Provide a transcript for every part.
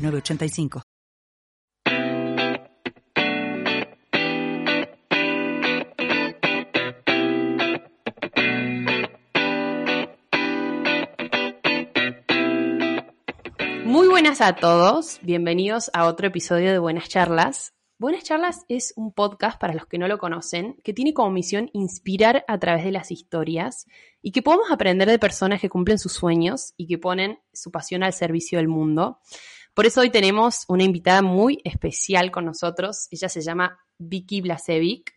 985. Muy buenas a todos, bienvenidos a otro episodio de Buenas Charlas. Buenas Charlas es un podcast, para los que no lo conocen, que tiene como misión inspirar a través de las historias y que podamos aprender de personas que cumplen sus sueños y que ponen su pasión al servicio del mundo. Por eso hoy tenemos una invitada muy especial con nosotros. Ella se llama Vicky Blasevic.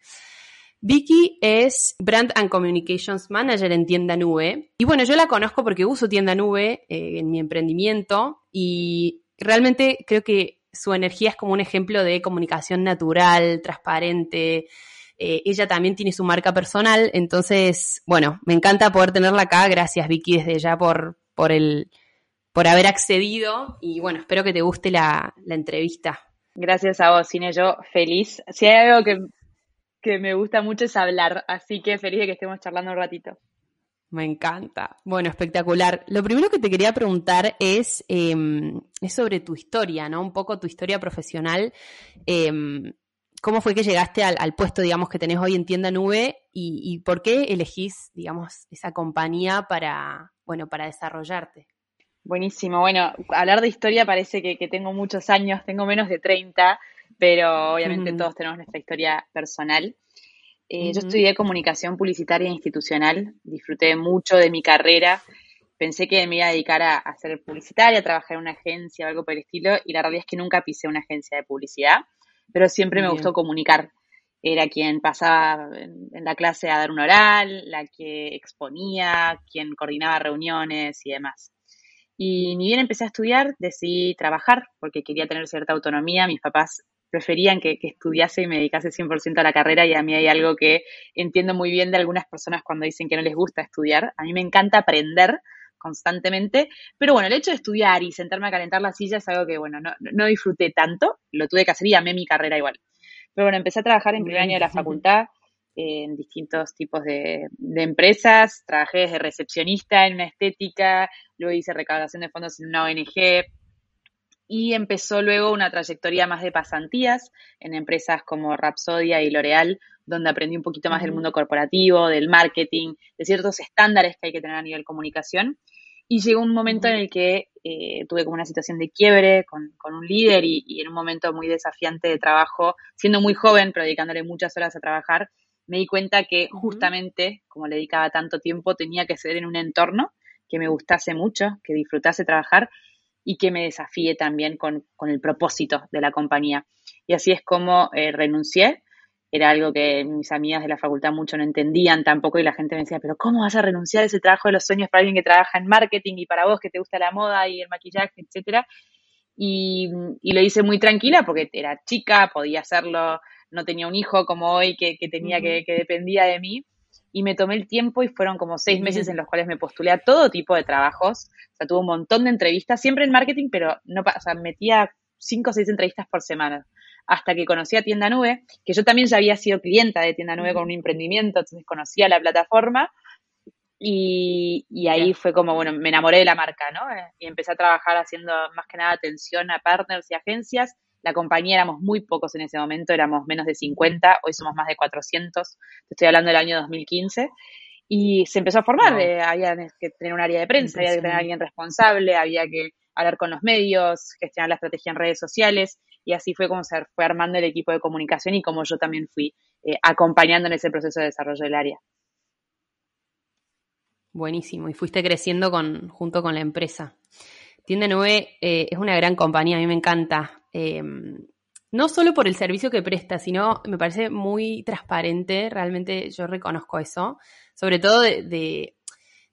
Vicky es Brand and Communications Manager en Tienda Nube. Y bueno, yo la conozco porque uso Tienda Nube eh, en mi emprendimiento y realmente creo que su energía es como un ejemplo de comunicación natural, transparente. Eh, ella también tiene su marca personal, entonces, bueno, me encanta poder tenerla acá. Gracias, Vicky, desde ya por, por el, por haber accedido y bueno, espero que te guste la, entrevista. Gracias a vos, Cine. Yo feliz. Si hay algo que, que, me gusta mucho es hablar, así que feliz de que estemos charlando un ratito. Me encanta. Bueno, espectacular. Lo primero que te quería preguntar es, em, es sobre tu historia, ¿no? Un poco tu historia profesional. Em, ¿Cómo fue que llegaste al, puesto, digamos, que tenés hoy en Tienda Nube y, y por qué elegís, digamos, esa compañía para, bueno, para desarrollarte? Buenísimo. Bueno, hablar de historia parece que, tengo muchos años, tengo menos de 30, pero obviamente todos tenemos nuestra historia personal. Eh, yo estudié comunicación publicitaria e institucional, disfruté mucho de mi carrera, pensé que me iba a dedicar a, ser publicitaria, a trabajar en una agencia o algo por el estilo, y la realidad es que nunca pisé una agencia de publicidad, pero siempre me gustó comunicar. Era quien pasaba en la clase a dar un oral, la que exponía, quien coordinaba reuniones y demás. Y ni bien empecé a estudiar, decidí trabajar porque quería tener cierta autonomía. Mis papás preferían que, estudiase y me dedicase 100% a la carrera y a mí hay algo que entiendo muy bien de algunas personas cuando dicen que no les gusta estudiar. A mí me encanta aprender constantemente, pero bueno, el hecho de estudiar y sentarme a calentar la silla es algo que, bueno, no, no disfruté tanto, lo tuve que hacer y amé mi carrera igual. Pero bueno, empecé a trabajar en primer año de la facultad, en distintos tipos de, empresas. Trabajé desde recepcionista en una estética, luego hice recaudación de fondos en una ONG y empezó luego una trayectoria más de pasantías en empresas como Rapsodia y L'Oreal, donde aprendí un poquito más del mundo corporativo, del marketing, de ciertos estándares que hay que tener a nivel comunicación. Y llegó un momento en el que eh, tuve como una situación de quiebre con, un líder y, y, en un momento muy desafiante de trabajo, siendo muy joven, pero dedicándole muchas horas a trabajar, me di cuenta que justamente, como le dedicaba tanto tiempo, tenía que ser en un entorno que me gustase mucho, que disfrutase trabajar y que me desafíe también con, el propósito de la compañía. Y así es como eh, renuncié. Era algo que mis amigas de la facultad mucho no entendían tampoco y la gente me decía, pero ¿cómo vas a renunciar a ese trabajo de los sueños para alguien que trabaja en marketing y para vos que te gusta la moda y el maquillaje, etcétera? Y, y lo hice muy tranquila porque era chica, podía hacerlo no tenía un hijo como hoy que, tenía que, que dependía de mí. Y me tomé el tiempo y fueron como seis meses en los cuales me postulé a todo tipo de trabajos. O sea, tuve un montón de entrevistas, siempre en marketing, pero no, o sea, metía cinco o seis entrevistas por semana. Hasta que conocí a Tienda Nube, que yo también ya había sido clienta de Tienda Nube con un emprendimiento, entonces conocía la plataforma. Y, y, ahí fue como, bueno, me enamoré de la marca, ¿no? Y empecé a trabajar haciendo más que nada atención a partners y agencias la compañía éramos muy pocos en ese momento, éramos menos de 50, hoy somos más de 400, estoy hablando del año 2015. Y se empezó a formar, eh, había que tener un área de prensa, había que tener a alguien responsable, había que hablar con los medios, gestionar la estrategia en redes sociales, y así fue como se fue armando el equipo de comunicación y como yo también fui eh, acompañando en ese proceso de desarrollo del área. Buenísimo, y fuiste creciendo con, junto con la empresa. Tienda 9 eh, es una gran compañía, a mí me encanta. Em, no solo por el servicio que presta, sino me parece muy transparente, realmente yo reconozco eso, sobre todo de,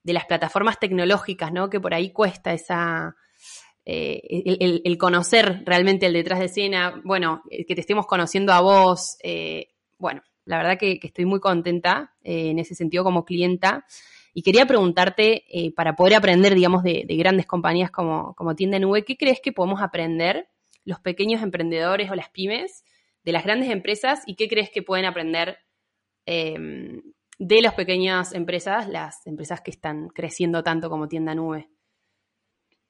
las plataformas tecnológicas, ¿no? Que por ahí cuesta esa, el, conocer realmente el detrás de escena, bueno, que te estemos conociendo a vos, bueno, la verdad que, estoy muy contenta en ese sentido como clienta. Y quería preguntarte, para poder aprender, digamos, de, grandes compañías como, como Tienda Nube, ¿qué crees que podemos aprender los pequeños emprendedores o las pymes de las grandes empresas y qué crees que pueden aprender em, de las pequeñas empresas, las empresas que están creciendo tanto como Tienda Nube?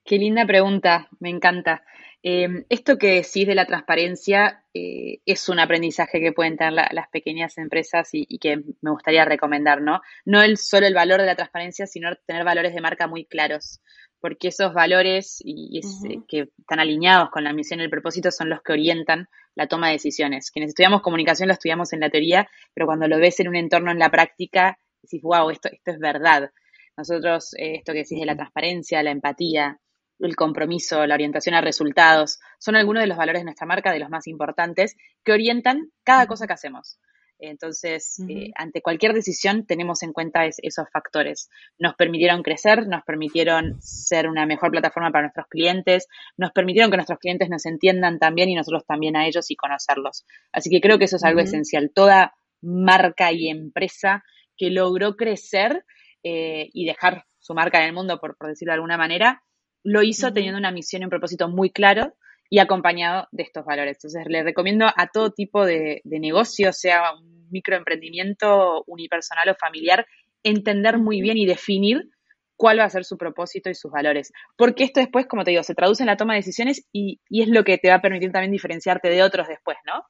Qué linda pregunta, me encanta. Em, esto que decís de la transparencia eh, es un aprendizaje que pueden tener las pequeñas empresas y, que me gustaría recomendar, ¿no? No el, solo el valor de la transparencia, sino tener valores de marca muy claros porque esos valores y, eh, que están alineados con la misión y el propósito son los que orientan la toma de decisiones. Quienes estudiamos comunicación lo estudiamos en la teoría, pero cuando lo ves en un entorno en la práctica, decís, wow, esto, esto es verdad. Nosotros, eh, esto que decís de la transparencia, la empatía, el compromiso, la orientación a resultados, son algunos de los valores de nuestra marca, de los más importantes, que orientan cada cosa que hacemos. Entonces, eh, ante cualquier decisión tenemos en cuenta esos factores. Nos permitieron crecer, nos permitieron ser una mejor plataforma para nuestros clientes, nos permitieron que nuestros clientes nos entiendan también y nosotros también a ellos y conocerlos. Así que creo que eso es algo esencial. Toda marca y empresa que logró crecer eh, y dejar su marca en el mundo, por, decirlo de alguna manera, lo hizo teniendo una misión y un propósito muy claro y acompañado de estos valores. Entonces, le recomiendo a todo tipo de, negocio, sea un microemprendimiento unipersonal o familiar, entender muy bien y definir cuál va a ser su propósito y sus valores. Porque esto después, como te digo, se traduce en la toma de decisiones y, es lo que te va a permitir también diferenciarte de otros después, ¿no?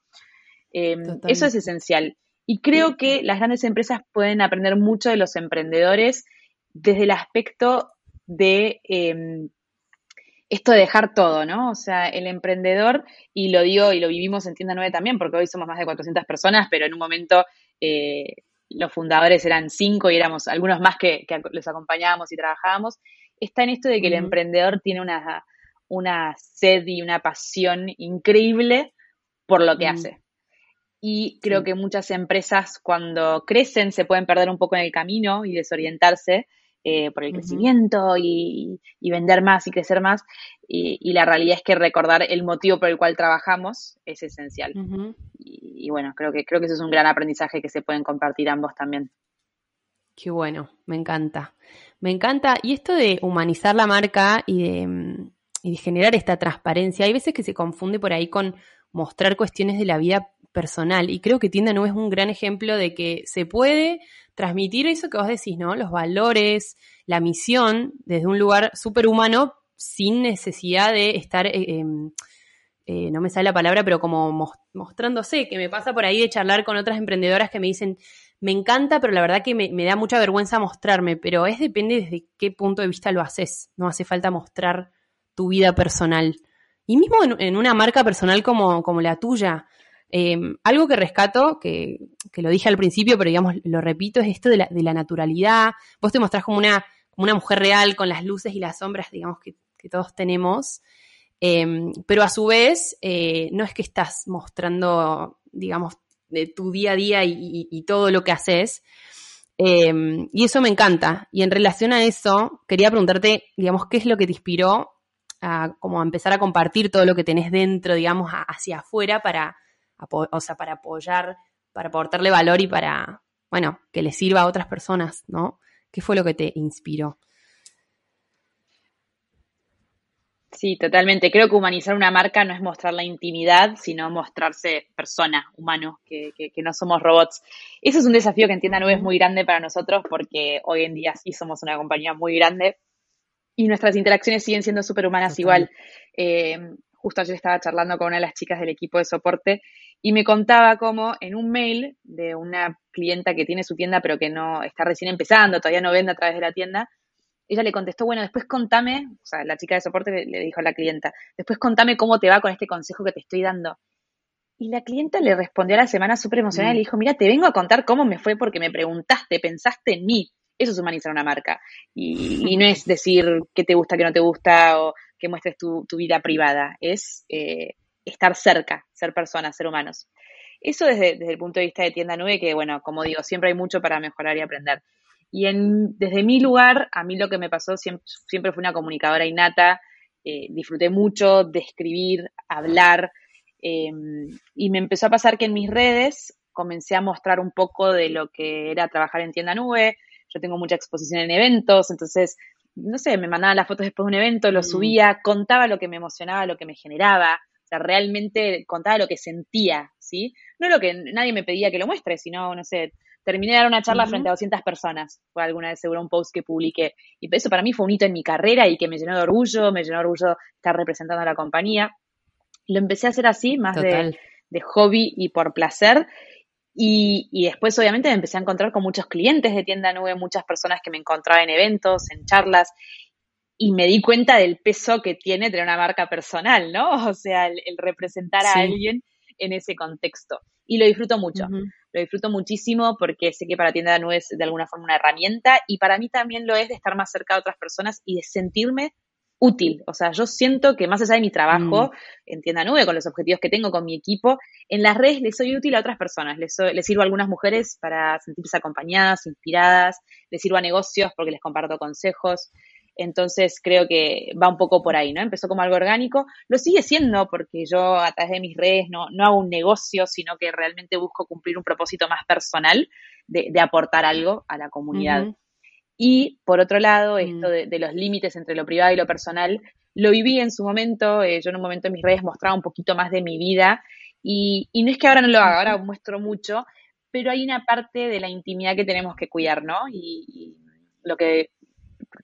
Em, eso es esencial. Y creo que las grandes empresas pueden aprender mucho de los emprendedores desde el aspecto de em, esto de dejar todo, ¿no? O sea, el emprendedor, y lo digo y lo vivimos en Tienda 9 también, porque hoy somos más de 400 personas, pero en un momento eh, los fundadores eran cinco y éramos algunos más que, los acompañábamos y trabajábamos, está en esto de que el emprendedor tiene una, una sed y una pasión increíble por lo que hace. Y creo que muchas empresas cuando crecen se pueden perder un poco en el camino y desorientarse eh, por el crecimiento y, vender más y crecer más. Y, la realidad es que recordar el motivo por el cual trabajamos es esencial. y, bueno, creo que, creo que eso es un gran aprendizaje que se pueden compartir ambos también. Qué bueno, me encanta. Me encanta. Y esto de humanizar la marca y de, y de generar esta transparencia, hay veces que se confunde por ahí con mostrar cuestiones de la vida personal. Y creo que Tienda no es un gran ejemplo de que se puede transmitir eso que vos decís, ¿no? Los valores, la misión, desde un lugar súper humano, sin necesidad de estar, eh, em, eh, no me sale la palabra, pero como mostrándose, que me pasa por ahí de charlar con otras emprendedoras que me dicen, me encanta, pero la verdad que me, da mucha vergüenza mostrarme, pero es depende desde qué punto de vista lo haces, no hace falta mostrar tu vida personal. Y mismo en, una marca personal como, como la tuya, Em, algo que rescato, que, lo dije al principio, pero digamos, lo repito, es esto de la, naturalidad. Vos te mostrás como una, como una mujer real con las luces y las sombras, digamos, que, todos tenemos. Em, pero a su vez, eh, no es que estás mostrando, digamos, de tu día a día y, todo lo que haces. Em, y eso me encanta. Y en relación a eso, quería preguntarte, digamos, ¿qué es lo que te inspiró a como empezar a compartir todo lo que tenés dentro, digamos, hacia afuera para, o sea, para apoyar, para aportarle valor y para, bueno, que le sirva a otras personas, ¿no? ¿Qué fue lo que te inspiró? Sí, totalmente. Creo que humanizar una marca no es mostrar la intimidad, sino mostrarse persona, humano, que, no somos robots. Eso es un desafío que entienda Nube es muy grande para nosotros porque hoy en día sí somos una compañía muy grande y nuestras interacciones siguen siendo súper humanas igual. Eh, justo ayer estaba charlando con una de las chicas del equipo de soporte y me contaba cómo en un mail de una clienta que tiene su tienda pero que no está recién empezando, todavía no vende a través de la tienda, ella le contestó, bueno, después contame, o sea, la chica de soporte le, dijo a la clienta, después contame cómo te va con este consejo que te estoy dando. Y la clienta le respondió a la semana súper emocionada y le dijo, mira, te vengo a contar cómo me fue porque me preguntaste, pensaste en mí. Eso es humanizar una marca. Y, no es decir qué te gusta, qué no te gusta o que muestres tu, vida privada. Es eh, estar cerca, ser personas, ser humanos. Eso desde, el punto de vista de tienda nube, que bueno, como digo, siempre hay mucho para mejorar y aprender. Y en, desde mi lugar, a mí lo que me pasó siempre, fue una comunicadora innata eh, disfruté mucho de escribir, hablar, em, y me empezó a pasar que en mis redes comencé a mostrar un poco de lo que era trabajar en tienda nube. Yo tengo mucha exposición en eventos, entonces, no sé, me mandaban las fotos después de un evento, lo mm. subía, contaba lo que me emocionaba, lo que me generaba, sea, realmente contaba lo que sentía, ¿sí? No lo que nadie me pedía que lo muestre, sino, no sé, terminé de dar una charla frente a 200 personas, fue alguna vez seguro un post que publiqué, y eso para mí fue un hito en mi carrera y que me llenó de orgullo, me llenó de orgullo estar representando a la compañía. Lo empecé a hacer así, más de, de hobby y por placer, y, y, después, obviamente, me empecé a encontrar con muchos clientes de tienda nube, muchas personas que me encontraba en eventos, en charlas, y me di cuenta del peso que tiene tener una marca personal, ¿no? O sea, el, representar a alguien en ese contexto. Y lo disfruto mucho. Lo disfruto muchísimo porque sé que para tienda nube es de alguna forma una herramienta y para mí también lo es de estar más cerca de otras personas y de sentirme útil. O sea, yo siento que más allá de mi trabajo mm. en tienda nube, con los objetivos que tengo con mi equipo, en las redes les soy útil a otras personas. Les, les sirvo a algunas mujeres para sentirse acompañadas, inspiradas, les sirvo a negocios porque les comparto consejos. Entonces creo que va un poco por ahí, ¿no? Empezó como algo orgánico, lo sigue siendo porque yo a través de mis redes no, no hago un negocio, sino que realmente busco cumplir un propósito más personal de, aportar algo a la comunidad. Y por otro lado, esto mm. de, los límites entre lo privado y lo personal, lo viví en su momento, eh, yo en un momento en mis redes mostraba un poquito más de mi vida y, no es que ahora no lo haga, ahora muestro mucho, pero hay una parte de la intimidad que tenemos que cuidar, ¿no? y, lo que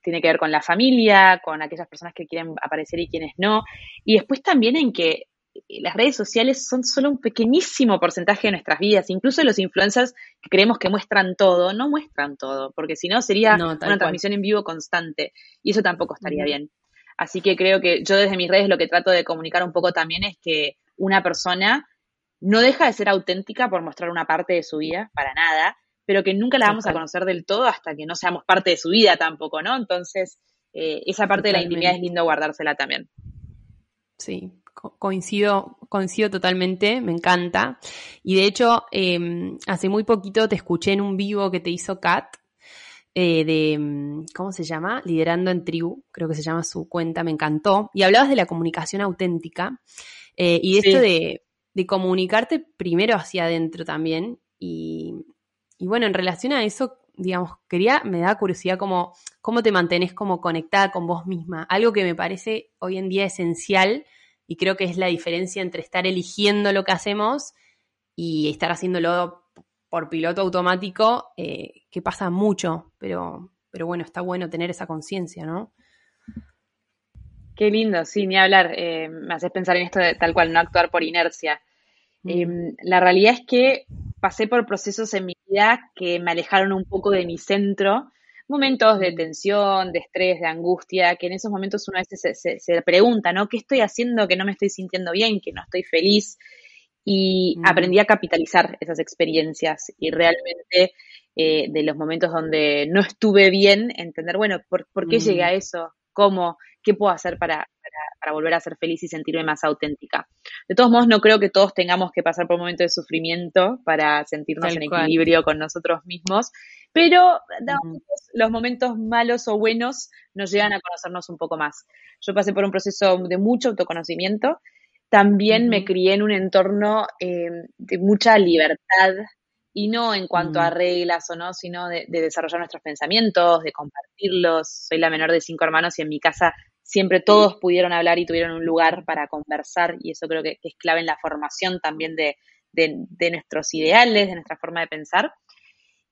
tiene que ver con la familia, con aquellas personas que quieren aparecer y quienes no. Y después también en que eh, las redes sociales son solo un pequeñísimo porcentaje de nuestras vidas. Incluso los influencers que creemos que muestran todo, no muestran todo, porque si no sería una transmisión en vivo constante y eso tampoco estaría bien. Así que creo que yo desde mis redes lo que trato de comunicar un poco también es que una persona no deja de ser auténtica por mostrar una parte de su vida, para nada, pero que nunca la vamos a conocer del todo hasta que no seamos parte de su vida tampoco, ¿no? Entonces, eh, esa parte de la intimidad es lindo guardársela también. Sí, coincido, coincido totalmente, me encanta. Y de hecho, em, hace muy poquito te escuché en un vivo que te hizo Kat, eh, de, em, ¿cómo se llama? Liderando en Tribu, creo que se llama su cuenta, me encantó. Y hablabas de la comunicación auténtica eh, y de esto de, de, comunicarte primero hacia adentro también. Y, y, bueno, en relación a eso, digamos, quería, me da curiosidad como, cómo te mantenés como conectada con vos misma. Algo que me parece hoy en día esencial y creo que es la diferencia entre estar eligiendo lo que hacemos y estar haciéndolo por piloto automático, eh, que pasa mucho, pero, pero bueno, está bueno tener esa conciencia, ¿no? Qué lindo, sí, ni hablar. Eh, me haces pensar en esto de tal cual, no actuar por inercia. Mm. Em, la realidad es que pasé por procesos en mi vida que me alejaron un poco de mi centro momentos de tensión, de estrés, de angustia, que en esos momentos uno a veces se, pregunta, ¿no? ¿Qué estoy haciendo que no me estoy sintiendo bien, que no estoy feliz? Y mm. aprendí a capitalizar esas experiencias y realmente eh, de los momentos donde no estuve bien, entender, bueno, ¿por, qué llegué a mm. eso? ¿Cómo? ¿Qué puedo hacer para, para, volver a ser feliz y sentirme más auténtica? De todos modos, no creo que todos tengamos que pasar por un momento de sufrimiento para sentirnos en equilibrio con nosotros mismos, pero los momentos malos o buenos nos llegan a conocernos un poco más. Yo pasé por un proceso de mucho autoconocimiento, también me crié en un entorno eh, de mucha libertad y no en cuanto a reglas o no, sino de, desarrollar nuestros pensamientos, de compartirlos. Soy la menor de cinco hermanos y en mi casa siempre todos pudieron hablar y tuvieron un lugar para conversar y eso creo que, es clave en la formación también de, de, nuestros ideales, de nuestra forma de pensar.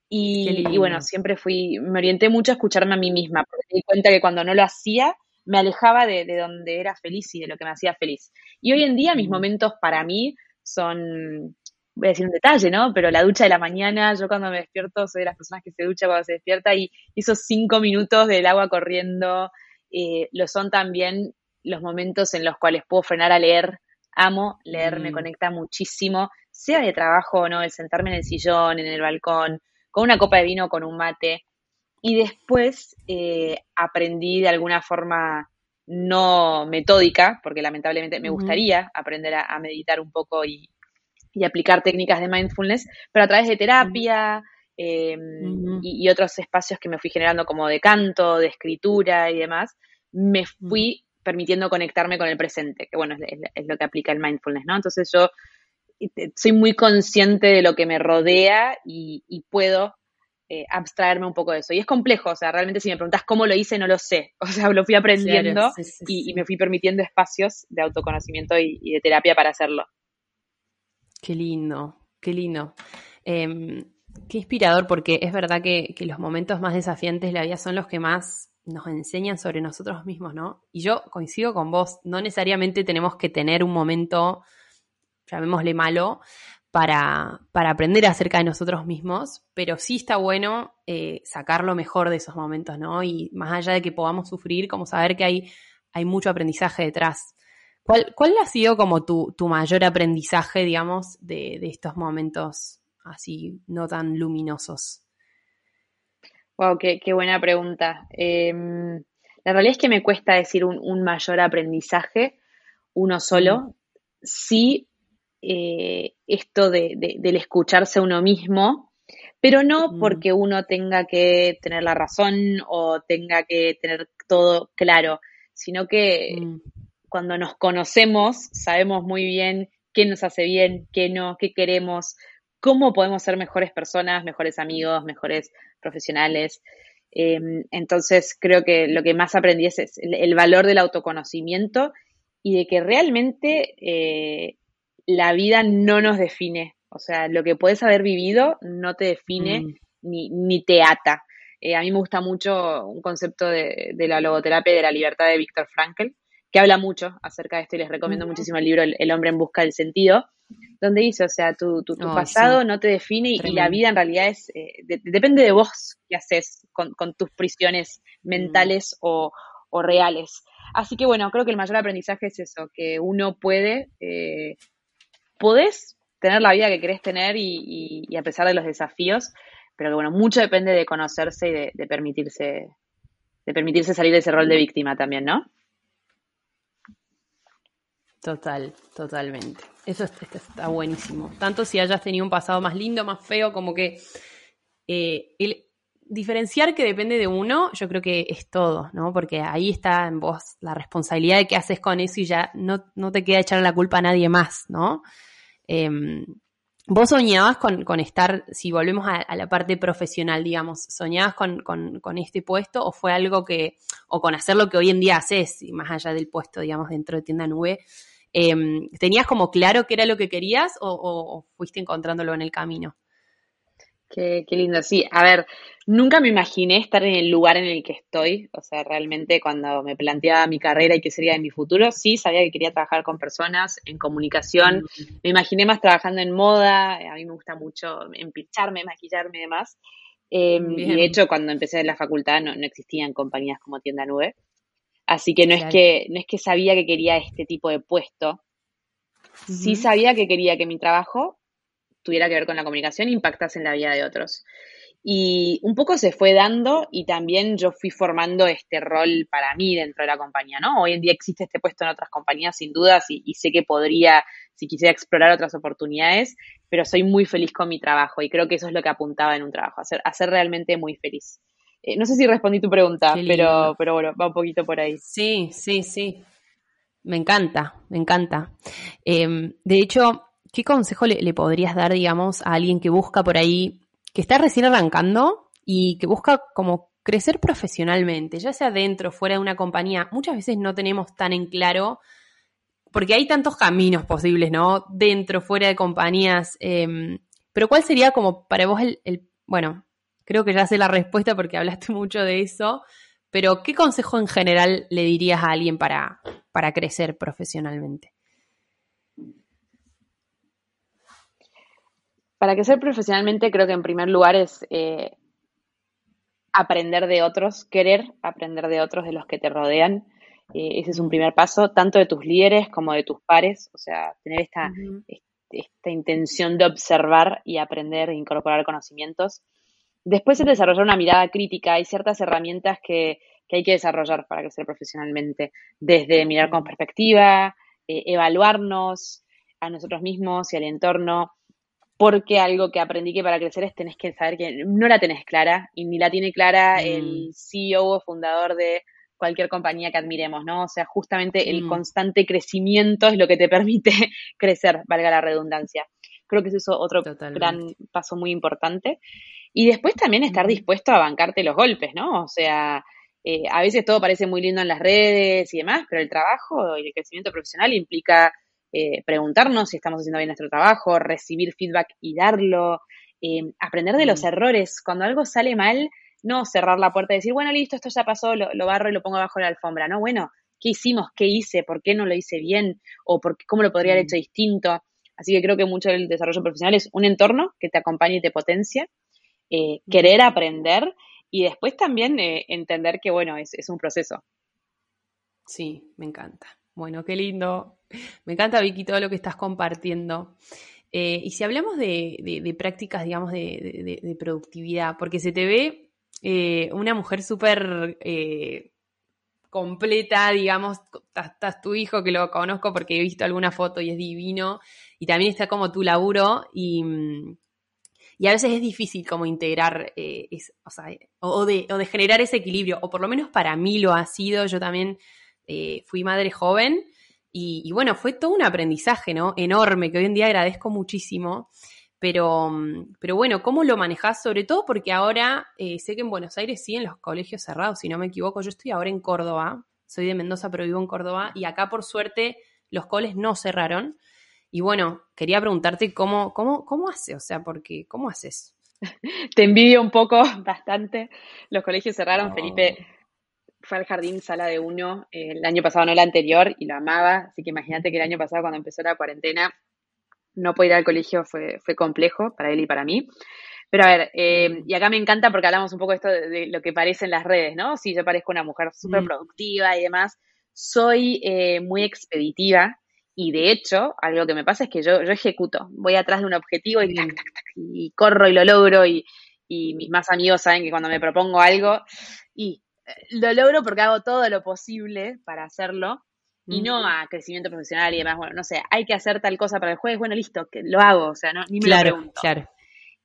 Y, bueno, siempre fui, me orienté mucho a escucharme a mí misma, porque me di cuenta que cuando no lo hacía, me alejaba de, donde era feliz y de lo que me hacía feliz. Y hoy en día mis momentos para mí son, voy a decir un detalle, ¿no? Pero la ducha de la mañana, yo cuando me despierto soy de las personas que se ducha cuando se despierta y esos cinco minutos del agua corriendo, eh, lo son también los momentos en los cuales puedo frenar a leer. Amo leer, me mm. conecta muchísimo, sea de trabajo o no, el sentarme en el sillón, en el balcón, con una copa de vino, con un mate. Y después eh, aprendí de alguna forma no metódica, porque lamentablemente me gustaría aprender a, meditar un poco y, aplicar técnicas de mindfulness, pero a través de terapia em, y, y, otros espacios que me fui generando como de canto, de escritura y demás, me fui permitiendo conectarme con el presente, que bueno, es, lo que aplica el mindfulness, ¿no? Entonces yo soy muy consciente de lo que me rodea y, puedo eh, abstraerme un poco de eso. Y es complejo, o sea, realmente si me preguntas cómo lo hice, no lo sé. O sea, lo fui aprendiendo y, me fui permitiendo espacios de autoconocimiento y, de terapia para hacerlo. Qué lindo, qué lindo. Em, qué inspirador, porque es verdad que, los momentos más desafiantes de la vida son los que más nos enseñan sobre nosotros mismos, ¿no? Y yo coincido con vos, no necesariamente tenemos que tener un momento, llamémosle malo, para, para aprender acerca de nosotros mismos, pero sí está bueno eh, sacar lo mejor de esos momentos, ¿no? Y más allá de que podamos sufrir, como saber que hay, hay mucho aprendizaje detrás. ¿Cuál, ¿Cuál ha sido como tu, tu mayor aprendizaje, digamos, de, de estos momentos así no tan luminosos? Wow, qué, buena pregunta. Em, la realidad es que me cuesta decir un, mayor aprendizaje, uno solo. Sí, eh, esto de, del escucharse a uno mismo, pero no porque uno tenga que tener la razón o tenga que tener todo claro, sino que mm. cuando nos conocemos sabemos muy bien qué nos hace bien, qué no, qué queremos, cómo podemos ser mejores personas, mejores amigos, mejores profesionales. Em, entonces, creo que lo que más aprendí es, el, valor del autoconocimiento y de que realmente eh, la vida no nos define. O sea, lo que puedes haber vivido no te define mm. ni, te ata. Eh, a mí me gusta mucho un concepto de, de la logoterapia y de la libertad de Víctor Frankl, que habla mucho acerca de esto y les recomiendo muchísimo el libro El, hombre en busca del sentido, donde dice, o sea, tu, tu, pasado no te define y la vida en realidad es, eh, depende de vos qué haces con, tus prisiones mentales o, reales. Así que bueno, creo que el mayor aprendizaje es eso, que uno puede, eh, podés tener la vida que querés tener y, a pesar de los desafíos, pero que bueno, mucho depende de conocerse y de, de permitirse, de permitirse salir de ese rol de víctima también, ¿no? Total, totalmente. Eso está, buenísimo. Tanto si hayas tenido un pasado más lindo, más feo, como que eh, el diferenciar que depende de uno, yo creo que es todo, ¿no? Porque ahí está en vos la responsabilidad de qué haces con eso y ya no, no te queda echar la culpa a nadie más, ¿no? Em, ¿Vos soñabas con, estar, si volvemos a, la parte profesional, digamos, soñabas con, este puesto o fue algo que, o con hacer lo que hoy en día haces, más allá del puesto, digamos, dentro de tienda nube, Em, ¿Tenías como claro qué era lo que querías o, fuiste encontrándolo en el camino? Qué, lindo, sí. A ver, nunca me imaginé estar en el lugar en el que estoy. O sea, realmente cuando me planteaba mi carrera y qué sería de mi futuro, sí sabía que quería trabajar con personas, en comunicación. Mm. Me imaginé más trabajando en moda. A mí me gusta mucho empicharme, maquillarme y demás. Em, y de hecho, cuando empecé en la facultad no, no existían compañías como Tienda Nube. Así que no es que, no es que sabía que quería este tipo de puesto. Sí sabía que quería que mi trabajo tuviera que ver con la comunicación e impactase en la vida de otros. Y un poco se fue dando y también yo fui formando este rol para mí dentro de la compañía, ¿no? Hoy en día existe este puesto en otras compañías sin dudas y, sé que podría, si quisiera explorar otras oportunidades, pero soy muy feliz con mi trabajo y creo que eso es lo que apuntaba en un trabajo, hacer, hacer realmente muy feliz. Eh, no sé si respondí tu pregunta, pero, pero bueno, va un poquito por ahí. Sí, sí, sí. Me encanta, me encanta. Em, de hecho, ¿qué consejo le, podrías dar, digamos, a alguien que busca por ahí, que está recién arrancando y que busca como crecer profesionalmente, ya sea dentro o fuera de una compañía? Muchas veces no tenemos tan en claro, porque hay tantos caminos posibles, ¿no? Dentro, fuera de compañías. Em, pero ¿cuál sería como para vos el bueno, Creo que ya sé la respuesta porque hablaste mucho de eso, pero ¿qué consejo en general le dirías a alguien para, para crecer profesionalmente? Para crecer profesionalmente creo que en primer lugar es eh, aprender de otros, querer aprender de otros, de los que te rodean. Eh, ese es un primer paso, tanto de tus líderes como de tus pares, o sea, tener esta, esta intención de observar y aprender e incorporar conocimientos. Después es desarrollar una mirada crítica. Hay ciertas herramientas que, hay que desarrollar para crecer profesionalmente. Desde mirar con perspectiva, eh, evaluarnos a nosotros mismos y al entorno. Porque algo que aprendí que para crecer es tenés que saber que no la tenés clara y ni la tiene clara mm. el CEO o fundador de cualquier compañía que admiremos, ¿no? O sea, justamente el mm. constante crecimiento es lo que te permite crecer, valga la redundancia. Creo que eso es otro gran paso muy importante. Y después también estar dispuesto a bancarte los golpes, ¿no? O sea, eh, a veces todo parece muy lindo en las redes y demás, pero el trabajo y el crecimiento profesional implica eh, preguntarnos si estamos haciendo bien nuestro trabajo, recibir feedback y darlo, eh, aprender de los errores. Cuando algo sale mal, no cerrar la puerta y decir, bueno, listo, esto ya pasó, lo, barro y lo pongo abajo de la alfombra. No, bueno, ¿qué hicimos? ¿Qué hice? ¿Por qué no lo hice bien? ¿O por cómo lo podría haber hecho distinto? Así que creo que mucho del desarrollo profesional es un entorno que te acompañe y te potencia, mm. querer aprender y después también eh, entender que, bueno, es, un proceso. Sí, me encanta. Bueno, qué lindo. Me encanta, Vicky, todo lo que estás compartiendo. Eh, y si hablamos de, prácticas, digamos, de, productividad, porque se te ve eh, una mujer súper completa, digamos, estás tu hijo que lo conozco porque he visto alguna foto y es divino, y también está como tu laburo, y, mm, y a veces es difícil como integrar, eh, o, de, generar ese equilibrio, o por lo menos para mí lo ha sido, yo también eh, fui madre joven y, bueno, fue todo un aprendizaje, ¿no? Enorme, que hoy en día agradezco muchísimo. Pero, pero bueno, ¿cómo lo manejas? Sobre todo porque ahora eh, sé que en Buenos Aires siguen los colegios cerrados, si no me equivoco. Yo estoy ahora en Córdoba, soy de Mendoza, pero vivo en Córdoba, y acá por suerte los coles no cerraron. Y bueno, quería preguntarte cómo, cómo, cómo hace, o sea, porque, ¿cómo haces? Te envidio un poco, bastante. Los colegios cerraron, Felipe fue al jardín sala de uno eh, el año pasado, no el anterior, y lo amaba. Así que imagínate que el año pasado, cuando empezó la cuarentena, no poder ir al colegio fue, fue complejo para él y para mí. Pero a ver, eh, y acá me encanta porque hablamos un poco de esto de, lo que parece en las redes, ¿no? Si yo parezco una mujer súper mm. productiva y demás, soy eh, muy expeditiva, y de hecho, algo que me pasa es que yo, yo ejecuto, voy atrás de un objetivo y, y corro y lo logro y, mis más amigos saben que cuando me propongo algo, y eh, lo logro porque hago todo lo posible para hacerlo y no a crecimiento profesional y demás. Bueno, no sé, hay que hacer tal cosa para el jueves, bueno, listo, que lo hago, o sea, no, ni me lo pregunto. Claro.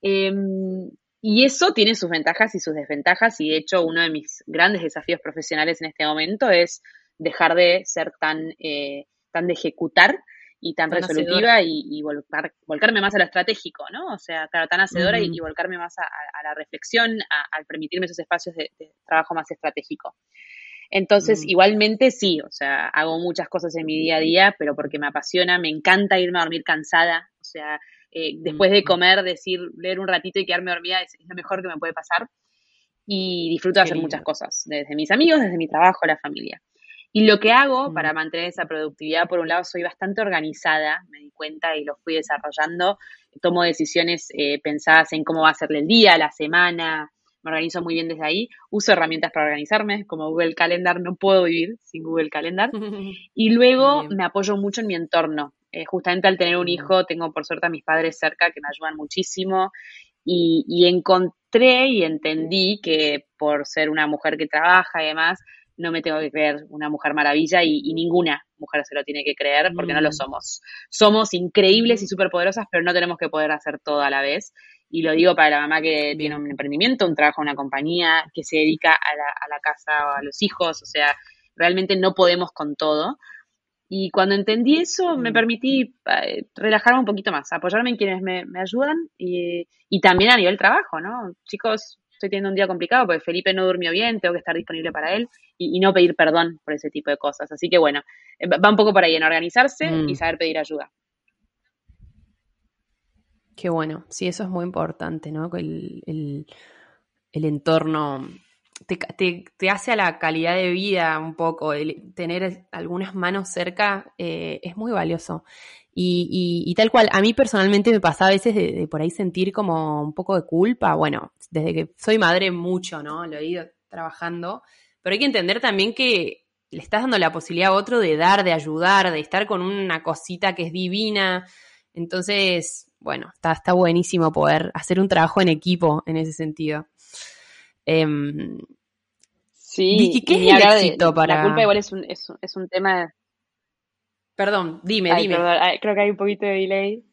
Em, y eso tiene sus ventajas y sus desventajas y de hecho uno de mis grandes desafíos profesionales en este momento es dejar de ser tan... Eh, tan de ejecutar y tan, resolutiva y, volcarme más a lo estratégico, ¿no? O sea, claro, tan hacedora y, volcarme más a, la reflexión, al permitirme esos espacios de, trabajo más estratégico. Entonces, mm. igualmente sí, o sea, hago muchas cosas en mi día a día, pero porque me apasiona, me encanta irme a dormir cansada, o sea, eh, después de comer, decir, leer un ratito y quedarme dormida es, lo mejor que me puede pasar. Y disfruto de hacer muchas cosas, desde mis amigos, desde mi trabajo, la familia. Y lo que hago para mantener esa productividad, por un lado, soy bastante organizada, me di cuenta y lo fui desarrollando. Tomo decisiones eh, pensadas en cómo va a ser el día, la semana, me organizo muy bien desde ahí. Uso herramientas para organizarme, como Google Calendar, no puedo vivir sin Google Calendar. Y luego me apoyo mucho en mi entorno. Eh, justamente al tener un hijo, tengo por suerte a mis padres cerca que me ayudan muchísimo. Y, y encontré y entendí que por ser una mujer que trabaja y demás, no me tengo que creer una mujer maravilla y, ninguna mujer se lo tiene que creer porque no lo mm. somos. Somos increíbles y superpoderosas, pero no tenemos que poder hacer todo a la vez. Y lo digo para la mamá que tiene un emprendimiento, un trabajo una compañía, que se dedica a la, a la casa o a los hijos, o sea, realmente no podemos con todo. Y cuando entendí eso, me mm. permití eh, relajarme un poquito más, apoyarme en quienes me, ayudan y, y, también a nivel trabajo, ¿no? Chicos, estoy teniendo un día complicado porque Felipe no durmió bien, tengo que estar disponible para él y, no pedir perdón por ese tipo de cosas. Así que bueno, eh, va un poco por ahí en organizarse y mm. saber pedir ayuda. Qué bueno, sí, eso es muy importante, ¿no? El, el, entorno te, hace a la calidad de vida un poco, el tener algunas manos cerca eh, es muy valioso. Y, tal cual, a mí personalmente me pasa a veces de, por ahí sentir como un poco de culpa. Bueno, desde que soy madre mucho, ¿no? Lo he ido trabajando. Pero hay que entender también que le estás dando la posibilidad a otro de dar, de ayudar, de estar con una cosita que es divina. Entonces, bueno, está, está buenísimo poder hacer un trabajo en equipo en ese sentido. Em, sí, ¿y qué es el éxito para...? La culpa igual es un, es, es un tema Perdón, dime, dime. creo que hay un poquito de delay.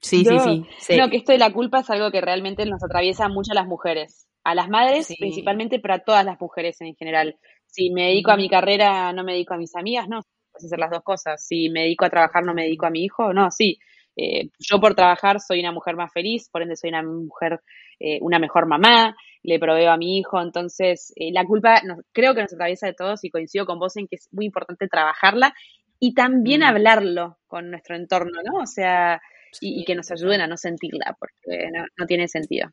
Sí, sí, sí, No, que esto de la culpa es algo que realmente nos atraviesa mucho a las mujeres. A las madres principalmente, pero a todas las mujeres en general. Si me dedico a mi carrera, no me dedico a mis amigas, no, puedes hacer las dos cosas. Si me dedico a trabajar, no me dedico a mi hijo, no, sí. Eh, yo por trabajar soy una mujer más feliz, por ende soy una mujer, eh, una mejor mamá, le proveo a mi hijo, entonces eh, la culpa creo que nos atraviesa de todos y coincido con vos en que es muy importante trabajarla y también mm. hablarlo con nuestro entorno, ¿no? O sea, y, que nos ayuden a no sentirla, porque no, tiene sentido.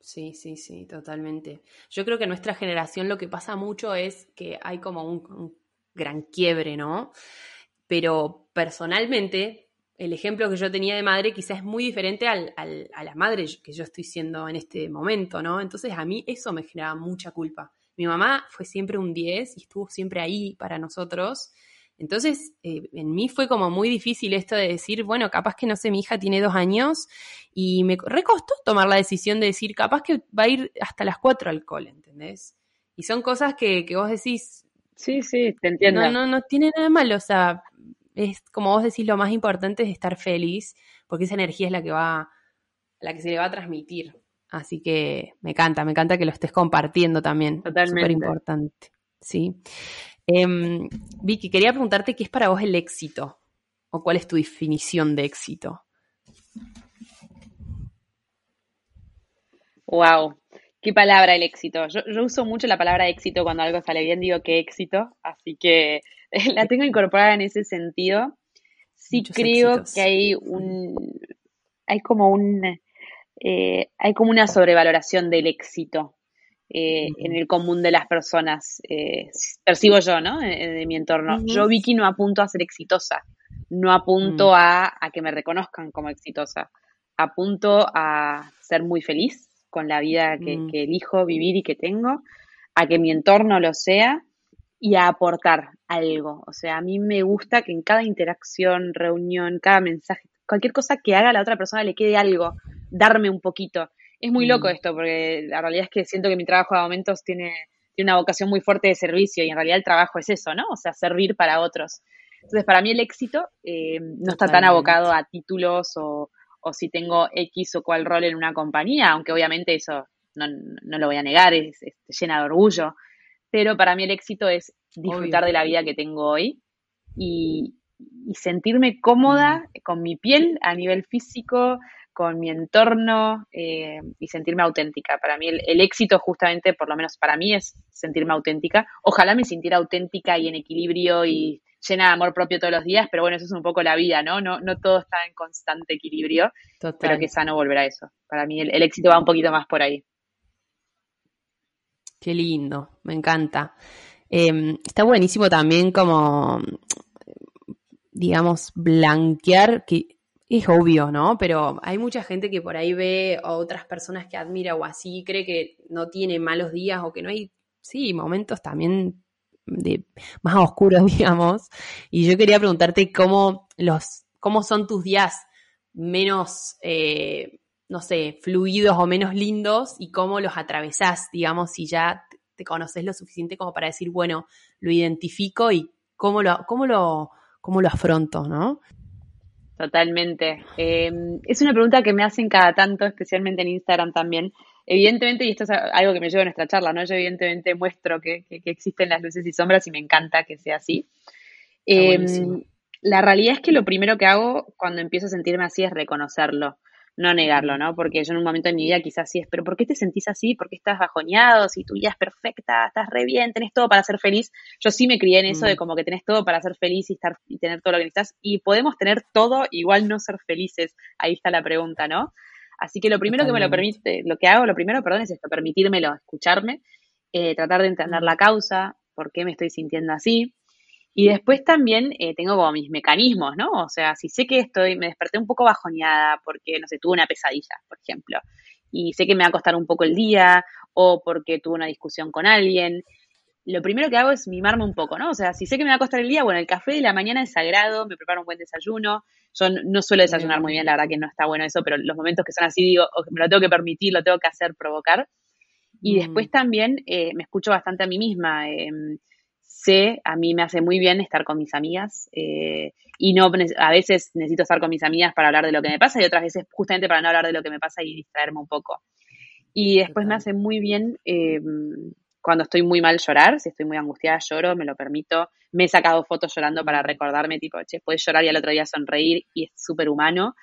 Sí, sí, sí, totalmente. Yo creo que nuestra generación lo que pasa mucho es que hay como un gran quiebre, ¿no? Pero personalmente, el ejemplo que yo tenía de madre quizás es muy diferente al, a la madre que yo estoy siendo en este momento, ¿no? Entonces a mí eso me generaba mucha culpa. Mi mamá fue siempre un 10 y estuvo siempre ahí para nosotros. Entonces, eh, en mí fue como muy difícil esto de decir, bueno, capaz que no sé, mi hija tiene dos años y me recostó tomar la decisión de decir, capaz que va a ir hasta las 4 al cole, ¿entendés? Y son cosas que, que vos decís. Sí, sí, te entiendo. No, no, no tiene nada malo, o sea, es como vos decís, lo más importante es estar feliz, porque esa energía es la que va, la que se le va a transmitir. Así que me encanta, me encanta que lo estés compartiendo también. Totalmente. Súper importante. Sí. Em, Vicky, quería preguntarte qué es para vos el éxito, o cuál es tu definición de éxito. Wow, qué palabra el éxito. Yo, yo uso mucho la palabra éxito cuando algo sale bien, digo qué éxito, así que la tengo incorporada en ese sentido. Sí creo que hay un, hay como un, eh, hay como una sobrevaloración del éxito eh, en el común de las personas. Eh, percibo yo, ¿no? De, mi entorno. Yo, Vicky, no apunto a ser exitosa. No apunto mm. a, a, que me reconozcan como exitosa. Apunto a ser muy feliz con la vida que, mm. que elijo vivir y que tengo, a que mi entorno lo sea y a aportar algo. O sea, a mí me gusta que en cada interacción, reunión, cada mensaje, cualquier cosa que haga a la otra persona le quede algo, darme un poquito. Es muy loco mm. esto, porque la realidad es que siento que mi trabajo a momentos tiene, tiene una vocación muy fuerte de servicio y en realidad el trabajo es eso, ¿no? O sea, servir para otros. Entonces, para mí el éxito eh, no está tan abocado a títulos o, o si tengo X o cual rol en una compañía, aunque obviamente eso no, no lo voy a negar, es, es llena de orgullo pero para mí el éxito es disfrutar de la vida que tengo hoy y, sentirme cómoda mm. con mi piel a nivel físico, con mi entorno eh, y sentirme auténtica. Para mí el, éxito justamente, por lo menos para mí, es sentirme auténtica. Ojalá me sintiera auténtica y en equilibrio y llena de amor propio todos los días, pero bueno, eso es un poco la vida, ¿no? No, no todo está en constante equilibrio, pero que sano volver a eso. Para mí el éxito va un poquito más por ahí. Qué lindo, me encanta. Em, está buenísimo también como, digamos, blanquear, que es obvio, ¿no? Pero hay mucha gente que por ahí ve a otras personas que admira o así, cree que no tiene malos días o que no hay, sí, momentos también de más oscuros, digamos. Y yo quería preguntarte cómo los, cómo son tus días menos, eh, no sé, fluidos o menos lindos y cómo los atravesás, digamos, si ya te conoces lo suficiente como para decir, bueno, lo identifico y cómo lo, cómo lo, cómo lo afronto, ¿no? Totalmente. Em, es una pregunta que me hacen cada tanto, especialmente en Instagram también. Evidentemente, y esto es algo que me lleva a nuestra charla, ¿no? Yo evidentemente muestro que, existen las luces y sombras y me encanta que sea así. Em, la realidad es que lo primero que hago cuando empiezo a sentirme así es reconocerlo no negarlo, ¿no? Porque yo en un momento de mi vida quizás sí es, pero ¿por qué te sentís así? ¿Por qué estás bajoneado? Si tu vida es perfecta, estás re bien, tenés todo para ser feliz. Yo sí me crié en eso de mm. como que tenés todo para ser feliz y estar y tener todo lo que necesitas y podemos tener todo igual no ser felices. Ahí está la pregunta, ¿no? Así que lo primero que me lo permite, lo que hago, lo primero, perdón, es esto, permitírmelo, escucharme, eh, tratar de entender mm. la causa, por qué me estoy sintiendo así, y después también eh, tengo como mis mecanismos, ¿no? O sea, si sé que estoy, me desperté un poco bajoneada porque, no sé, tuve una pesadilla, por ejemplo, y sé que me va a costar un poco el día o porque tuve una discusión con alguien, lo primero que hago es mimarme un poco, ¿no? O sea, si sé que me va a costar el día, bueno, el café de la mañana es sagrado, me preparo un buen desayuno. Yo no suelo desayunar muy bien, la verdad que no está bueno eso, pero los momentos que son así digo, me lo tengo que permitir, lo tengo que hacer, provocar. Y mm. después también eh, me escucho bastante a mí misma. Eh, sé, a mí me hace muy bien estar con mis amigas eh, y no a veces necesito estar con mis amigas para hablar de lo que me pasa y otras veces justamente para no hablar de lo que me pasa y distraerme un poco. Y después me hace muy bien eh, cuando estoy muy mal llorar, si estoy muy angustiada lloro, me lo permito. Me he sacado fotos llorando para recordarme, tipo, che, puedes llorar y al otro día sonreír y es súper humano.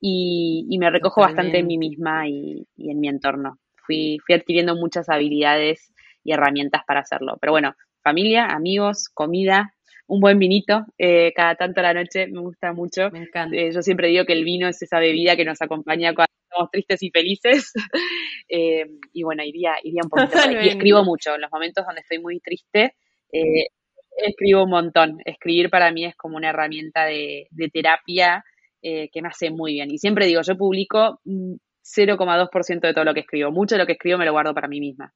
Y, me recojo bastante en mí misma y, en mi entorno. Fui, fui adquiriendo muchas habilidades y herramientas para hacerlo. Pero bueno, familia, amigos, comida, un buen vinito eh, cada tanto a la noche me gusta mucho. Me encanta. Eh, yo siempre digo que el vino es esa bebida que nos acompaña cuando estamos tristes y felices. Eh, y bueno, iría, iría un poquito. y escribo mucho. En los momentos donde estoy muy triste, escribo un montón. Escribir para mí es como una herramienta de, de terapia que me hace muy bien. Y siempre digo, yo publico 0,2% de todo lo que escribo. Mucho de lo que escribo me lo guardo para mí misma.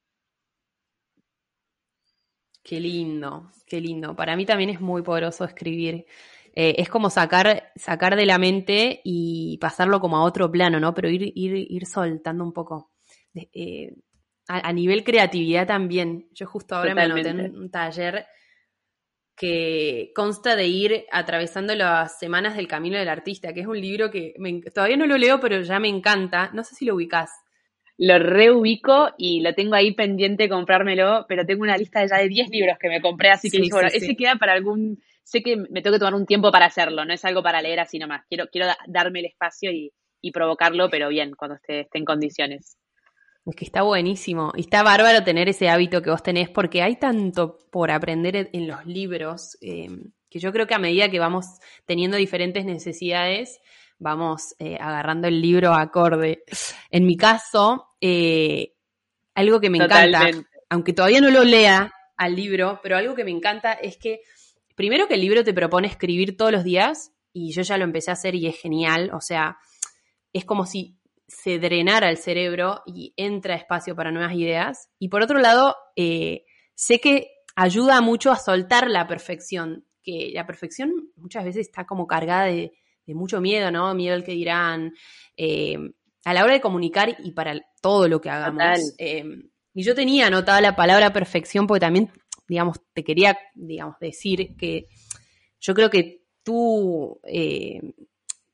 Qué lindo, qué lindo. Para mí también es muy poderoso escribir. Eh, es como sacar, sacar de la mente y pasarlo como a otro plano, ¿no? Pero ir, ir, ir soltando un poco. Eh, a, nivel creatividad también. Yo justo ahora me anoté en un taller que consta de ir atravesando las semanas del camino del artista, que es un libro que todavía no lo leo, pero ya me encanta. No sé si lo ubicás lo reubico y lo tengo ahí pendiente comprármelo, pero tengo una lista ya de 10 libros que me compré, así que bueno, ese queda para algún, sé que me tengo que tomar un tiempo para hacerlo, no es algo para leer así nomás, quiero, quiero darme el espacio y, provocarlo, pero bien, cuando esté, esté en condiciones. Es que está buenísimo. Y está bárbaro tener ese hábito que vos tenés, porque hay tanto por aprender en los libros, eh, que yo creo que a medida que vamos teniendo diferentes necesidades, vamos eh, agarrando el libro acorde. En mi caso, eh, algo que me encanta, aunque todavía no lo lea al libro, pero algo que me encanta es que, primero que el libro te propone escribir todos los días, y yo ya lo empecé a hacer y es genial, o sea, es como si se drenara el cerebro y entra espacio para nuevas ideas. Y por otro lado, eh, sé que ayuda mucho a soltar la perfección, que la perfección muchas veces está como cargada de, de mucho miedo, ¿no? Miedo al que dirán, eh, a la hora de comunicar y para todo lo que hagamos. Eh, y yo tenía anotada la palabra perfección porque también, digamos, te quería, digamos, decir que yo creo que tú, eh,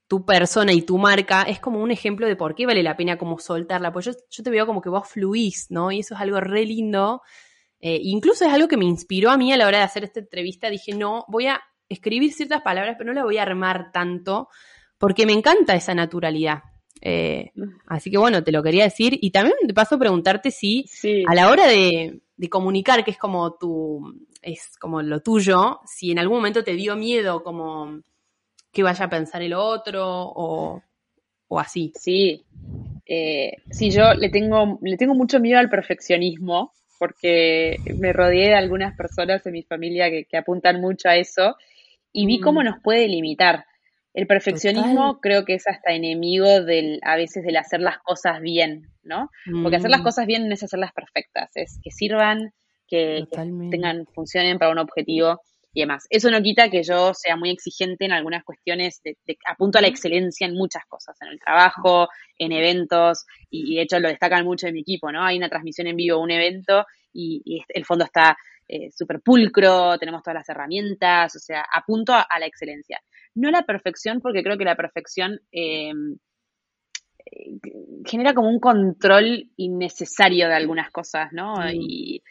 tu persona y tu marca es como un ejemplo de por qué vale la pena como soltarla. Pues yo, yo te veo como que vos fluís, ¿no? Y eso es algo re lindo. incluso es algo que me inspiró a mí a la hora de hacer esta entrevista. Dije, no, voy a escribir ciertas palabras, pero no la voy a armar tanto porque me encanta esa naturalidad. Eh, así que bueno, te lo quería decir. Y también de paso preguntarte si a la hora de, comunicar, que es como tu, es como lo tuyo, si en algún momento te dio miedo como que vaya a pensar el otro o, así. Sí. Eh, sí, yo le tengo, le tengo mucho miedo al perfeccionismo porque me rodeé de algunas personas en mi familia que, que apuntan mucho a eso y vi cómo mm. nos puede limitar. El perfeccionismo creo que es hasta enemigo del, a veces del hacer las cosas bien, ¿no? Porque hacer las mm. cosas bien no es hacerlas perfectas, es que sirvan, que, tengan, funcionen para un objetivo y demás. Eso no quita que yo sea muy exigente en algunas cuestiones, de, apunto a la excelencia en muchas cosas, en el trabajo, en eventos, y, de hecho lo destacan mucho en mi equipo, ¿no? Hay una transmisión en vivo, un evento, y el fondo está eh, súper pulcro, tenemos todas las herramientas, o sea, apunto a, la excelencia. No la perfección, porque creo que la perfección em, eh, genera como un control innecesario de algunas cosas, ¿no? Y,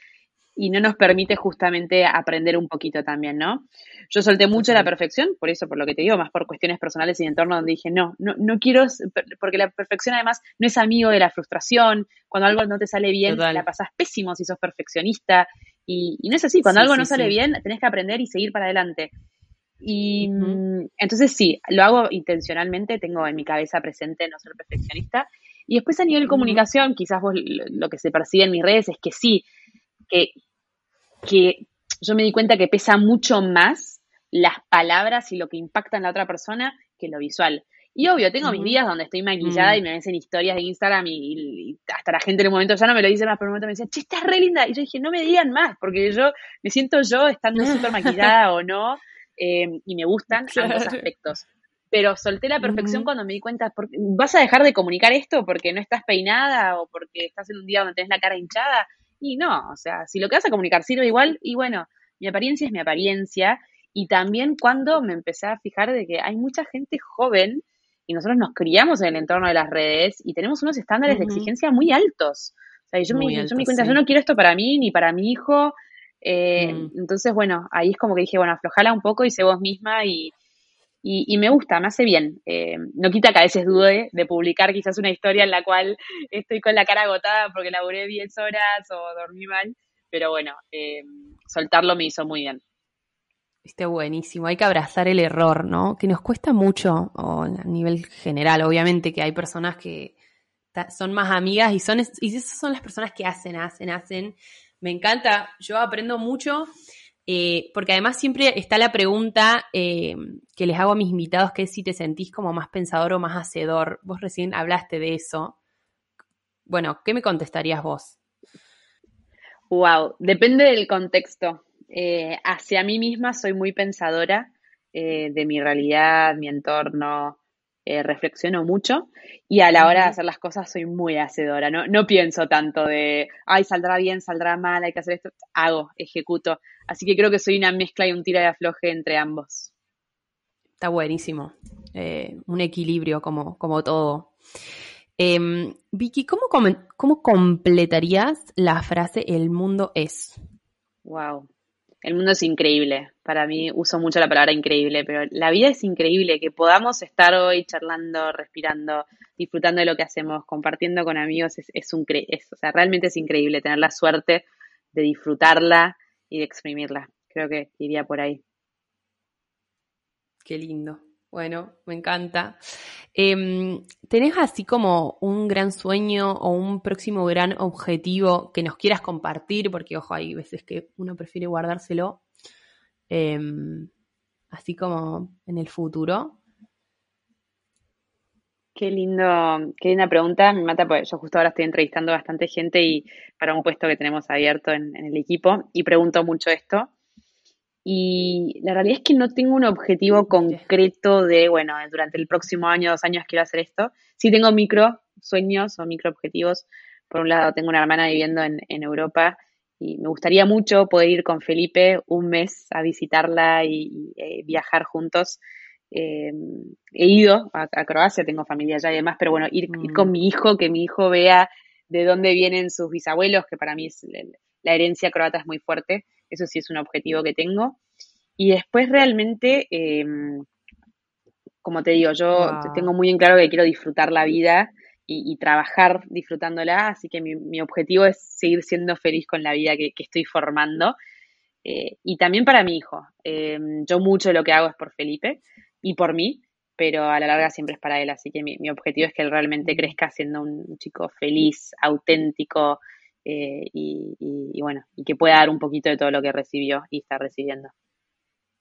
no nos permite justamente aprender un poquito también, ¿no? Yo solté mucho la perfección, por eso, por lo que te digo, más por cuestiones personales y de entorno, donde dije, no, no, no quiero, porque la perfección además no es amigo de la frustración, cuando algo no te sale bien, la pasas pésimo si sos perfeccionista, y, no es así, cuando algo no sale bien, tenés que aprender y seguir para adelante. Y mm, entonces sí, lo hago intencionalmente, tengo en mi cabeza presente no ser perfeccionista. Y después a nivel comunicación, quizás vos lo, que se percibe en mis redes es que sí, que, que yo me di cuenta que pesa mucho más las palabras y lo que impacta en la otra persona que lo visual. Y obvio, tengo mis días donde estoy maquillada mm. y me ven en historias de Instagram y, hasta la gente en un momento ya no me lo dice más, pero en un momento me decía, che, estás re linda. Y yo dije, no me digan más, porque yo me siento yo estando súper maquillada o no, em, y me gustan ambos aspectos. Pero solté la perfección cuando me di cuenta, ¿vas a dejar de comunicar esto porque no estás peinada o porque estás en un día donde tenés la cara hinchada? Y no, o sea, si lo que vas a comunicar sirve igual, y bueno, mi apariencia es mi apariencia. Y también cuando me empecé a fijar de que hay mucha gente joven y nosotros nos criamos en el entorno de las redes y tenemos unos estándares de exigencia muy altos. O sea, yo, me, yo me di cuenta, yo no quiero esto para mí ni para mi hijo. Eh, mm. Entonces, bueno, ahí es como que dije, bueno, aflojala un poco y sé vos misma y, y, me gusta, me hace bien. Eh, no quita que a veces dude de publicar quizás una historia en la cual estoy con la cara agotada porque laburé 10 horas o dormí mal, pero bueno, eh, soltarlo me hizo muy bien. Está buenísimo, hay que abrazar el error, ¿no? Que nos cuesta mucho, a nivel general, obviamente que hay personas que son más amigas y son y esas son las personas que hacen, hacen, hacen. Me encanta, yo aprendo mucho eh, porque además siempre está la pregunta eh, que les hago a mis invitados, que es si te sentís como más pensador o más hacedor. Vos recién hablaste de eso. Bueno, ¿qué me contestarías vos? Wow, depende del contexto. Eh, hacia mí misma soy muy pensadora de mi realidad, mi entorno, reflexiono mucho y a la hora de hacer las cosas soy muy hacedora. No, no pienso tanto de, ay, saldrá bien, saldrá mal, hay que hacer esto. Hago, ejecuto. Así que creo que soy una mezcla y un tira de afloje entre ambos. Está buenísimo. Eh, un equilibrio como, como todo. Em, Vicky, ¿cómo, ¿cómo completarías la frase el mundo es? Wow. El mundo es increíble. Para mí uso mucho la palabra increíble, pero la vida es increíble. Que podamos estar hoy charlando, respirando, disfrutando de lo que hacemos, compartiendo con amigos, es, un es, o sea, realmente es increíble tener la suerte de disfrutarla y de exprimirla. Creo que iría por ahí. Qué lindo. Bueno, me encanta. Em, ¿Tenés así como un gran sueño o un próximo gran objetivo que nos quieras compartir? Porque, ojo, hay veces que uno prefiere guardárselo. Em, así como en el futuro. Qué lindo, qué linda pregunta. Me mata porque yo justo ahora estoy entrevistando bastante gente y para un puesto que tenemos abierto en, el equipo y pregunto mucho esto. Y la realidad es que no tengo un objetivo concreto de, bueno, durante el próximo año, dos años quiero hacer esto. Sí tengo micro sueños o micro objetivos. Por un lado, tengo una hermana viviendo en, Europa y me gustaría mucho poder ir con Felipe un mes a visitarla y, eh, viajar juntos eh, he ido a, Croacia, tengo familia allá y demás, pero bueno, ir, con mm. mi hijo, que mi hijo vea de dónde vienen sus bisabuelos, que para mí es la herencia croata es muy fuerte, eso sí es un objetivo que tengo. Y después realmente, em, como te digo, yo tengo muy en claro que quiero disfrutar la vida y, trabajar disfrutándola, así que mi, objetivo es seguir siendo feliz con la vida que, estoy formando. Eh, y también para mi hijo. Em, yo mucho lo que hago es por Felipe, y por mí, pero a la larga siempre es para él. Así que mi, objetivo es que él realmente crezca siendo un chico feliz, auténtico eh, y, bueno, y que pueda dar un poquito de todo lo que recibió y está recibiendo.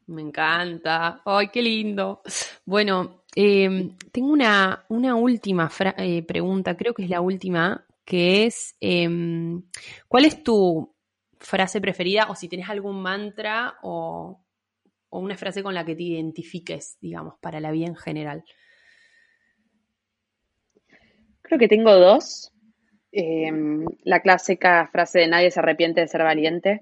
Me encanta. ¡Ay, qué lindo! Bueno, em, tengo una, una última eh, pregunta, creo que es la última, que es, em, ¿cuál es tu frase preferida o si tienes algún mantra o, o una frase con la que te identifiques, digamos, para la vida en general? Creo que tengo dos. Em, la clásica frase de nadie se arrepiente de ser valiente.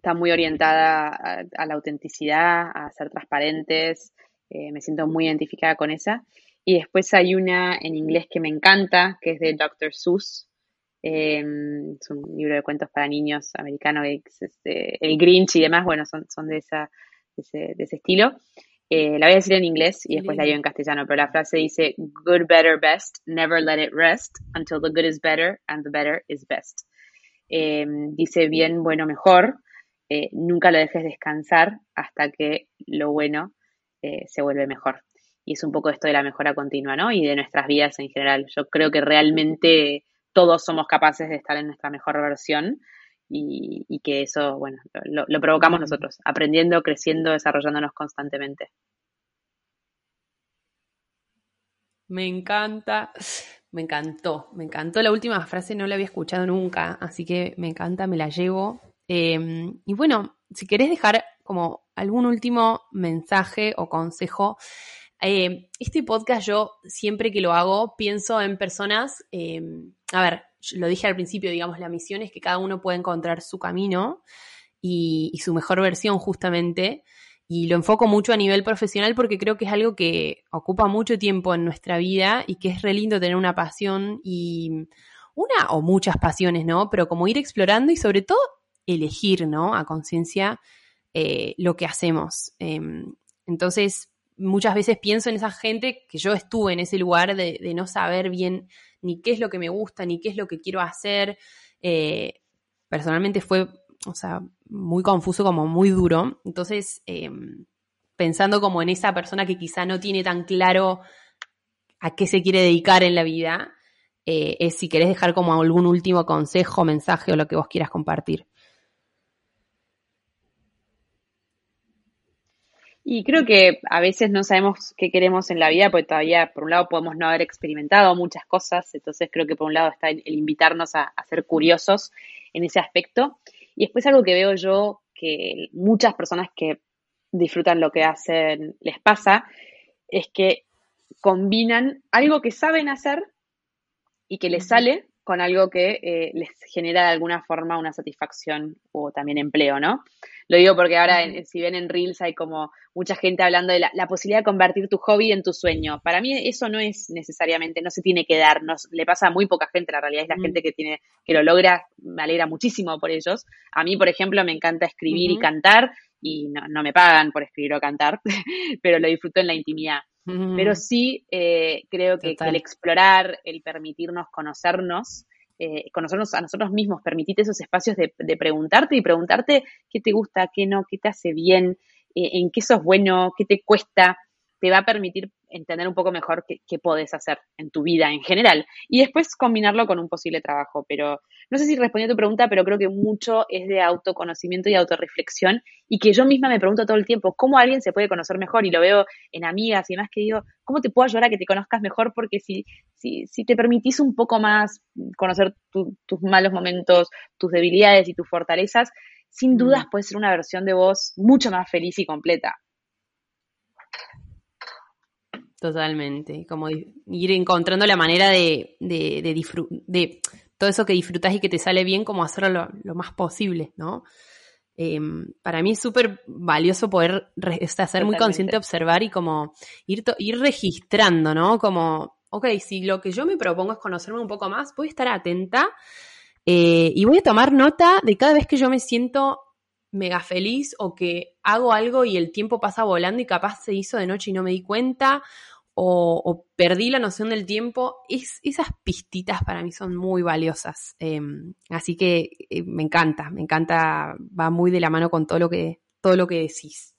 Está muy orientada a, la autenticidad, a ser transparentes. Eh, me siento muy identificada con esa. Y después hay una en inglés que me encanta, que es de Dr. Seuss. Em, es un libro de cuentos para niños americano, este, el Grinch y demás, bueno, son, son de esa de ese, estilo. Eh, la voy a decir en inglés y después la digo en castellano, pero la frase dice, good, better, best, never let it rest until the good is better and the better is best. Eh, dice bien, bueno, mejor, eh, nunca lo dejes descansar hasta que lo bueno se vuelve mejor. Y es un poco esto de la mejora continua, ¿no? Y de nuestras vidas en general. Yo creo que realmente todos somos capaces de estar en nuestra mejor versión y, que eso, bueno, lo, provocamos nosotros, aprendiendo, creciendo, desarrollándonos constantemente. Me encanta, me encantó, me encantó la última frase, no la había escuchado nunca, así que me encanta, me la llevo. Em, y bueno, si querés dejar como algún último mensaje o consejo, em, este podcast yo siempre que lo hago pienso en personas, em, a ver, lo dije al principio, digamos, la misión es que cada uno pueda encontrar su camino y, su mejor versión justamente. Y lo enfoco mucho a nivel profesional porque creo que es algo que ocupa mucho tiempo en nuestra vida y que es re lindo tener una pasión y una o muchas pasiones, ¿no? Pero como ir explorando y sobre todo elegir, ¿no? A conciencia eh, lo que hacemos. Em, entonces, muchas veces pienso en esa gente que yo estuve en ese lugar de, no saber bien ni qué es lo que me gusta, ni qué es lo que quiero hacer. Eh, personalmente fue, o sea, muy confuso, como muy duro. Entonces, em, pensando como en esa persona que quizá no tiene tan claro a qué se quiere dedicar en la vida, eh, es si querés dejar como algún último consejo, mensaje o lo que vos quieras compartir. Y creo que a veces no sabemos qué queremos en la vida, porque todavía, por un lado, podemos no haber experimentado muchas cosas, entonces creo que por un lado está el, invitarnos a, ser curiosos en ese aspecto. Y después algo que veo yo, que muchas personas que disfrutan lo que hacen les pasa, es que combinan algo que saben hacer y que les sale con algo que eh, les genera de alguna forma una satisfacción o también empleo, ¿no? Lo digo porque ahora, si ven en Reels, hay como mucha gente hablando de la, posibilidad de convertir tu hobby en tu sueño. Para mí eso no es necesariamente, no se tiene que dar, le pasa a muy poca gente, la realidad es la gente que tiene, que lo logra, me alegra muchísimo por ellos. A mí, por ejemplo, me encanta escribir y cantar y no, me pagan por escribir o cantar, pero lo disfruto en la intimidad. Pero sí eh, creo que, el explorar, el permitirnos conocernos, eh, conocernos a nosotros mismos, permitirte esos espacios de, preguntarte y preguntarte qué te gusta, qué no, qué te hace bien, eh, en qué sos bueno, qué te cuesta, te va a permitir entender un poco mejor qué, qué podés hacer en tu vida en general y después combinarlo con un posible trabajo. Pero no sé si respondí a tu pregunta, pero creo que mucho es de autoconocimiento y autorreflexión y que yo misma me pregunto todo el tiempo cómo alguien se puede conocer mejor y lo veo en amigas y demás que digo, ¿cómo te puedo ayudar a que te conozcas mejor? Porque si, si, si te permitís un poco más conocer tus malos momentos, tus debilidades y tus fortalezas, sin dudas puede ser una versión de vos mucho más feliz y completa. Totalmente, como ir encontrando la manera de, de, de, todo eso que disfrutas y que te sale bien, como hacerlo lo, más posible, ¿no? Em, para mí es súper valioso poder ser muy consciente, observar y como ir, ir registrando, ¿no? Como, ok, si lo que yo me propongo es conocerme un poco más, voy a estar atenta eh, y voy a tomar nota de cada vez que yo me siento mega feliz o que hago algo y el tiempo pasa volando y capaz se hizo de noche y no me di cuenta o, perdí la noción del tiempo, es, esas pistitas para mí son muy valiosas. Em, así que eh, me encanta, me encanta, va muy de la mano con todo lo que, todo lo que decís.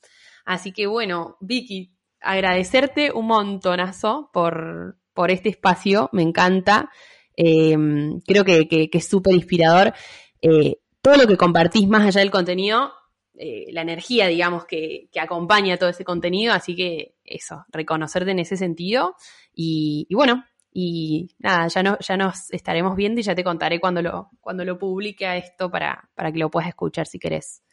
Así que bueno, Vicky, agradecerte un montonazo por, por este espacio, me encanta. Em, creo que, que, es súper inspirador. Eh, todo lo que compartís más allá del contenido, eh, la energía, digamos, que, acompaña todo ese contenido. Así que eso, reconocerte en ese sentido. Y, bueno, y nada, ya, ya nos estaremos viendo y ya te contaré cuando lo, cuando lo publique a esto para, para que lo puedas escuchar si querés.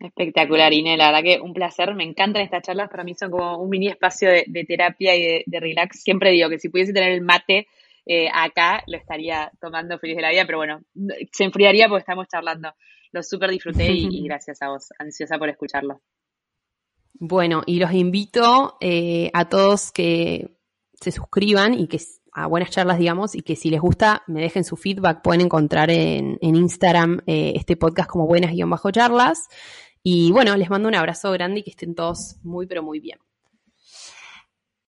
Espectacular, Inés. La verdad que un placer. Me encantan estas charlas. Para mí son como un mini espacio de, terapia y de, relax. Siempre digo que si pudiese tener el mate eh, acá lo estaría tomando feliz de la vida, pero bueno, se enfriaría porque estamos charlando. Lo súper disfruté y, gracias a vos, ansiosa por escucharlo. Bueno, y los invito eh, a todos que se suscriban y que a buenas charlas, digamos, y que si les gusta me dejen su feedback. Pueden encontrar en, Instagram eh, este podcast como buenas-charlas. Y bueno, les mando un abrazo grande y que estén todos muy, pero muy bien.